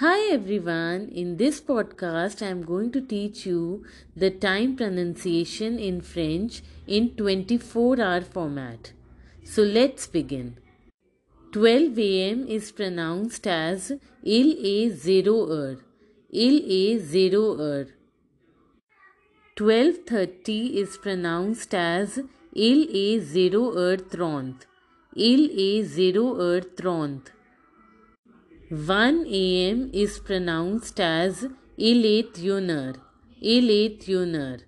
Hi everyone, in this podcast I am going to teach you the time pronunciation in French in 24 hour format. So let's begin. 12 am is pronounced as il est 0 heure. Il est 0 heure. 12:30 is pronounced as il est 0 heure 30. Il est 0 heure 30. 1 am is pronounced as eletunar, eletunar.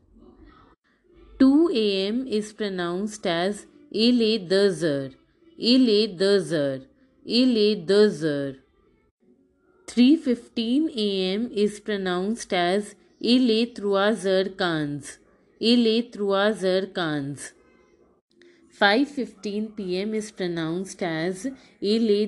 2 am is pronounced as eledazer, eledazer, eledazer. 3.15 am is pronounced as eletuazer kans, eletuazer kans. 5.15 pm is pronounced as ele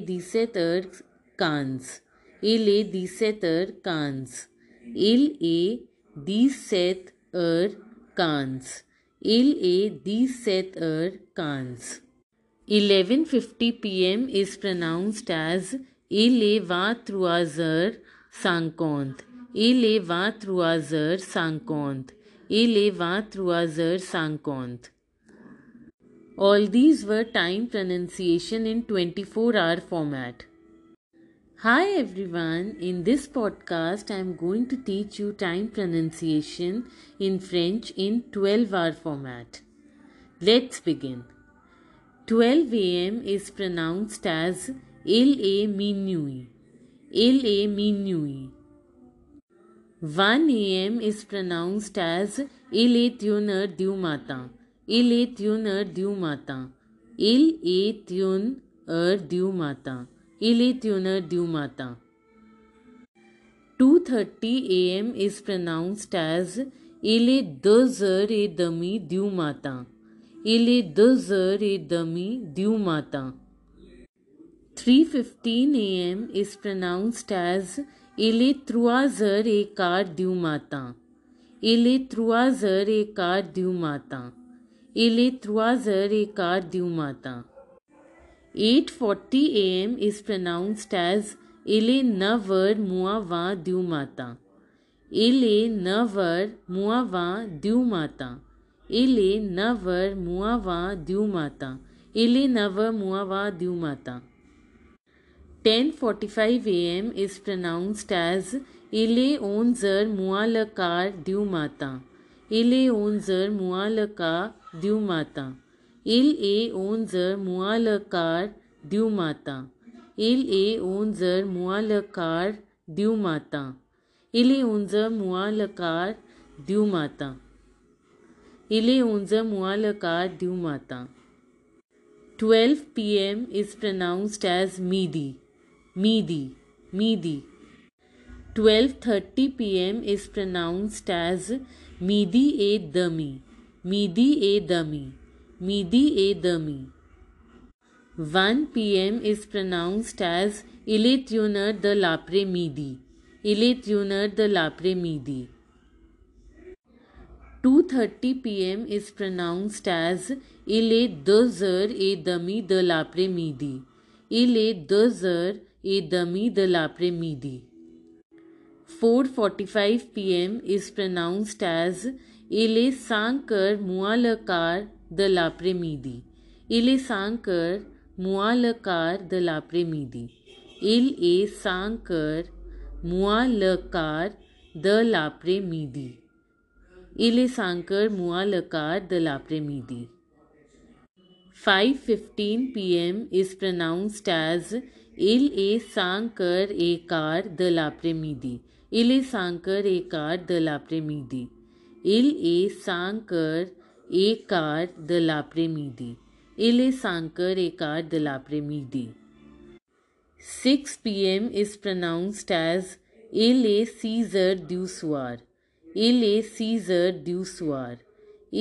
cans. Il e diset er cans. Il e diset er cans. Il e diset er cans. 11:50 p.m. is pronounced as il e va truazer sankont. Il e va truazer sankont. Il e va truazer sankont. All these were time pronunciation in 24 hour format. Hi everyone, in this podcast I am going to teach you time pronunciation in French in 12 hour format. Let's begin. 12 am is pronounced as il est minuit. Il est minuit. 1 am is pronounced as une heure du matin. Une heure du matin. Il est une du matin. इलिट्यूनर ड्यूमाता 2:30 AM is pronounced as इले दजर ए दमी ड्यूमाता इले दजर ए दमी three fifteen A M is pronounced as इले त्रुआजर ए कार ड्यूमाता इले त्रुआजर ए कार ड्यूमाता इले त्रुआजर ए कार ड्यूमाता eight forty A M is pronounced as इले मुआ मुआवा द्यू माता इले न नवर मुआवा द्यू माता इले न नवर मुआवा द्यू माता इले नवर मुआवा द्यू माता ten forty five A M is pronounced as इले ओनजर मुआलकार द्यू माता इले ओनजर मुआलका द्यू माता इल ए ओंजर मुआलकार दिव माता इल ए ओंजर मुआलकार दिव माता इले ऊंजर मुआलकार दिव माता इले ऊंजर मुआलकार दिव माता twelve P M is pronounced as मीदी। मीदी मीदी। Twelve thirty P M is pronounced as मीदी ए दमी। मीदी ए दमी। Midi e dami. 1 p.m. is pronounced as il est une heure de l'après-midi. Il est une heure de l'après-midi. 2:30 p.m. is pronounced as il est deux heures et demie de l'après-midi. Il est deux heures et demie de l'après-midi. 4:45 p.m. is pronounced as il est cinq heures moins le quart द लापरे लाप्रेमीदी इले सांकर मुआलकार the लाप्रेमीदी इल ए सांकर मुआलकार द लापरे लाप्रेमीदी इले सांकर मुआलकार द लापरे मीदी five fifteen P M is pronounced as इल ए सांकर ए कार द लाप्रेमीदी इले सांकर ए कार द लाप्रेमीदी इल ए सांकर एक कार दलापरे लाप्रेमी दी इले सांकर एक कार दलापरे मीदी। Six P M is pronounced as एले सीजर द्यूसुआर एले सीजर द्यूसुआर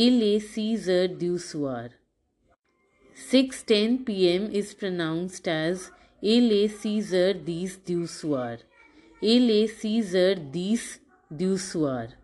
एले सीजर द्यूसुआर six ten P M is pronounced as ले सीजर दीस द्यूसुआर एले सीजर दीस द्यूसुआर